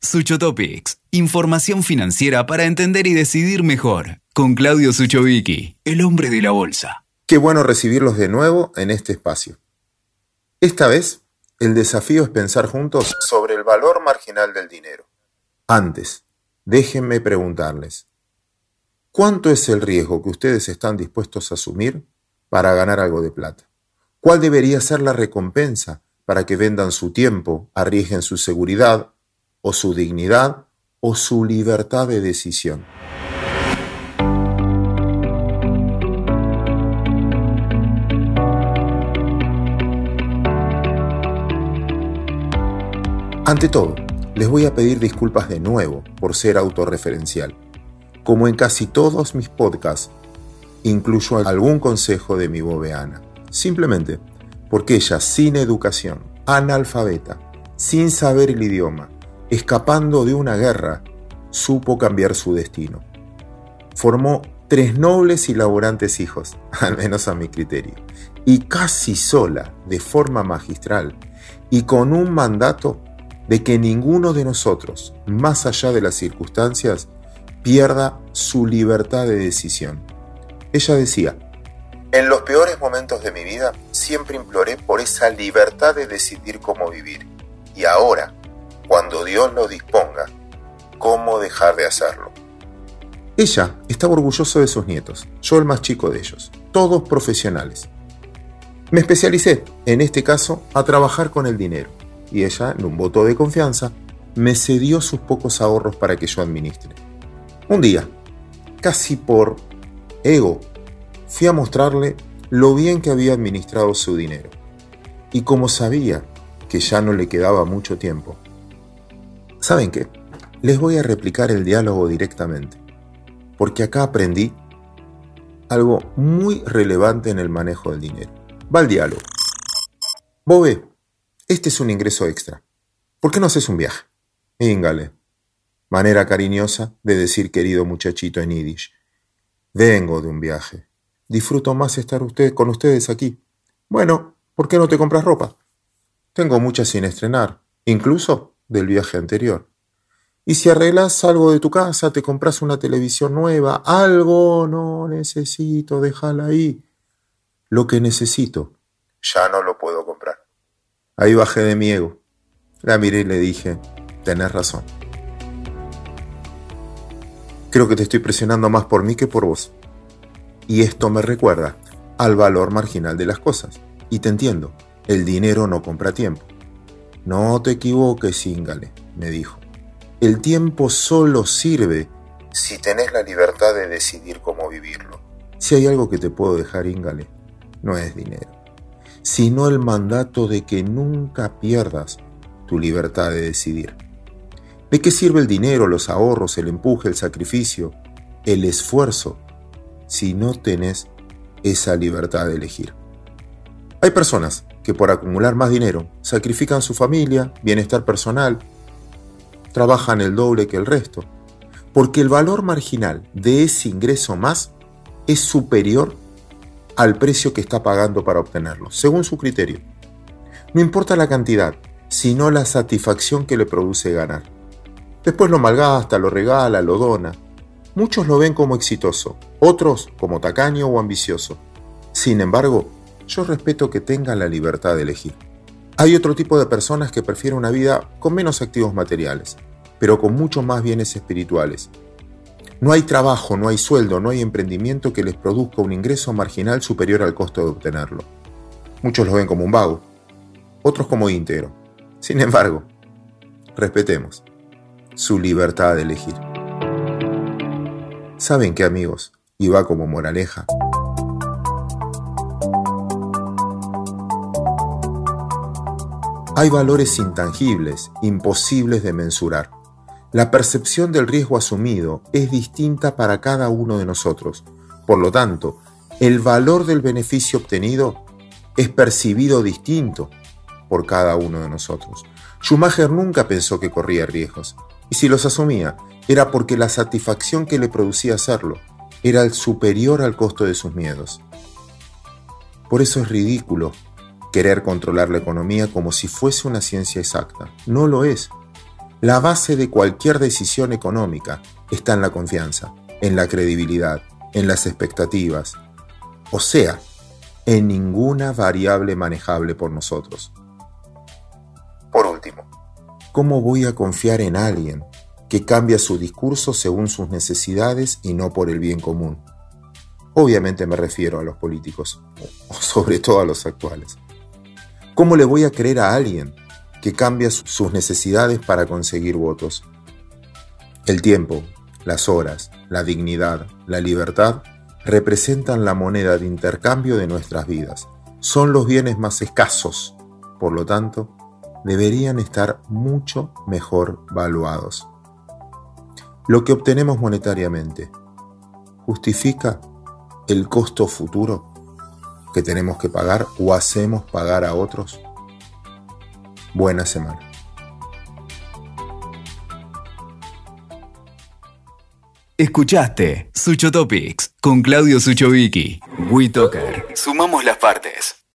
Suchotopics, información financiera para entender y decidir mejor. Con Claudio Suchovicki, el hombre de la bolsa. Qué bueno recibirlos de nuevo en este espacio. Esta vez, el desafío es pensar juntos sobre el valor marginal del dinero. Antes, déjenme preguntarles, ¿cuánto es el riesgo que ustedes están dispuestos a asumir para ganar algo de plata? ¿Cuál debería ser la recompensa para que vendan su tiempo, arriesguen su seguridad o su dignidad o su libertad de decisión? Ante todo, les voy a pedir disculpas de nuevo por ser autorreferencial. Como en casi todos mis podcasts, incluyo algún consejo de mi bobeana simplemente porque ella, sin educación, analfabeta, sin saber el idioma, escapando de una guerra, supo cambiar su destino. Formó tres nobles y laborantes hijos, al menos a mi criterio, y casi sola, de forma magistral, y con un mandato de que ninguno de nosotros, más allá de las circunstancias, pierda su libertad de decisión. Ella decía, en los peores momentos de mi vida siempre imploré por esa libertad de decidir cómo vivir. Y ahora, cuando Dios lo disponga, ¿cómo dejar de hacerlo? Ella estaba orgullosa de sus nietos, yo el más chico de ellos, todos profesionales. Me especialicé, en este caso, a trabajar con el dinero, y ella, en un voto de confianza, me cedió sus pocos ahorros para que yo administre. Un día, casi por ego fui a mostrarle lo bien que había administrado su dinero. Y como sabía que ya no le quedaba mucho tiempo, ¿saben qué? Les voy a replicar el diálogo directamente, porque acá aprendí algo muy relevante en el manejo del dinero. Va el diálogo. Bobe, este es un ingreso extra. ¿Por qué no haces un viaje? Íngale. Manera cariñosa de decir querido muchachito en yiddish. Vengo de un viaje. Disfruto más estar usted, con ustedes aquí. Bueno, ¿por qué no te compras ropa? Tengo muchas sin estrenar, incluso del viaje anterior. Y si arreglas algo de tu casa, te compras una televisión nueva, algo no necesito, déjala ahí. Lo que necesito, ya no lo puedo comprar. Ahí bajé de mi ego. La miré y le dije, tenés razón. Creo que te estoy presionando más por mí que por vos. Y esto me recuerda al valor marginal de las cosas. Y te entiendo, el dinero no compra tiempo. No te equivoques, Íngale, me dijo. El tiempo solo sirve si tenés la libertad de decidir cómo vivirlo. Si hay algo que te puedo dejar, Íngale, no es dinero, sino el mandato de que nunca pierdas tu libertad de decidir. ¿De qué sirve el dinero, los ahorros, el empuje, el sacrificio, el esfuerzo si no tenés esa libertad de elegir. Hay personas que por acumular más dinero sacrifican su familia, bienestar personal, trabajan el doble que el resto, porque el valor marginal de ese ingreso más es superior al precio que está pagando para obtenerlo, según su criterio. No importa la cantidad, sino la satisfacción que le produce ganar. Después lo malgasta, lo regala, lo dona, Muchos lo ven como exitoso, otros como tacaño o ambicioso. Sin embargo, yo respeto que tengan la libertad de elegir. Hay otro tipo de personas que prefieren una vida con menos activos materiales, pero con mucho más bienes espirituales. No hay trabajo, no hay sueldo, no hay emprendimiento que les produzca un ingreso marginal superior al costo de obtenerlo. Muchos lo ven como un vago, otros como íntegro. Sin embargo, respetemos su libertad de elegir. ¿Saben qué amigos? Y va como moraleja. Hay valores intangibles, imposibles de mensurar. La percepción del riesgo asumido es distinta para cada uno de nosotros. Por lo tanto, el valor del beneficio obtenido es percibido distinto por cada uno de nosotros. Schumacher nunca pensó que corría riesgos, y si los asumía, era porque la satisfacción que le producía hacerlo era superior al costo de sus miedos. Por eso es ridículo querer controlar la economía como si fuese una ciencia exacta. No lo es. La base de cualquier decisión económica está en la confianza, en la credibilidad, en las expectativas, o sea, en ninguna variable manejable por nosotros. Por último, ¿cómo voy a confiar en alguien que cambia su discurso según sus necesidades y no por el bien común? Obviamente me refiero a los políticos, o sobre todo a los actuales. ¿Cómo le voy a creer a alguien que cambia sus necesidades para conseguir votos? El tiempo, las horas, la dignidad, la libertad representan la moneda de intercambio de nuestras vidas. Son los bienes más escasos, por lo tanto, deberían estar mucho mejor valuados. Lo que obtenemos monetariamente justifica el costo futuro que tenemos que pagar o hacemos pagar a otros? Buena semana. Escuchaste Sucho Topics con Claudio Suchovicki. WeToker. Sumamos las partes.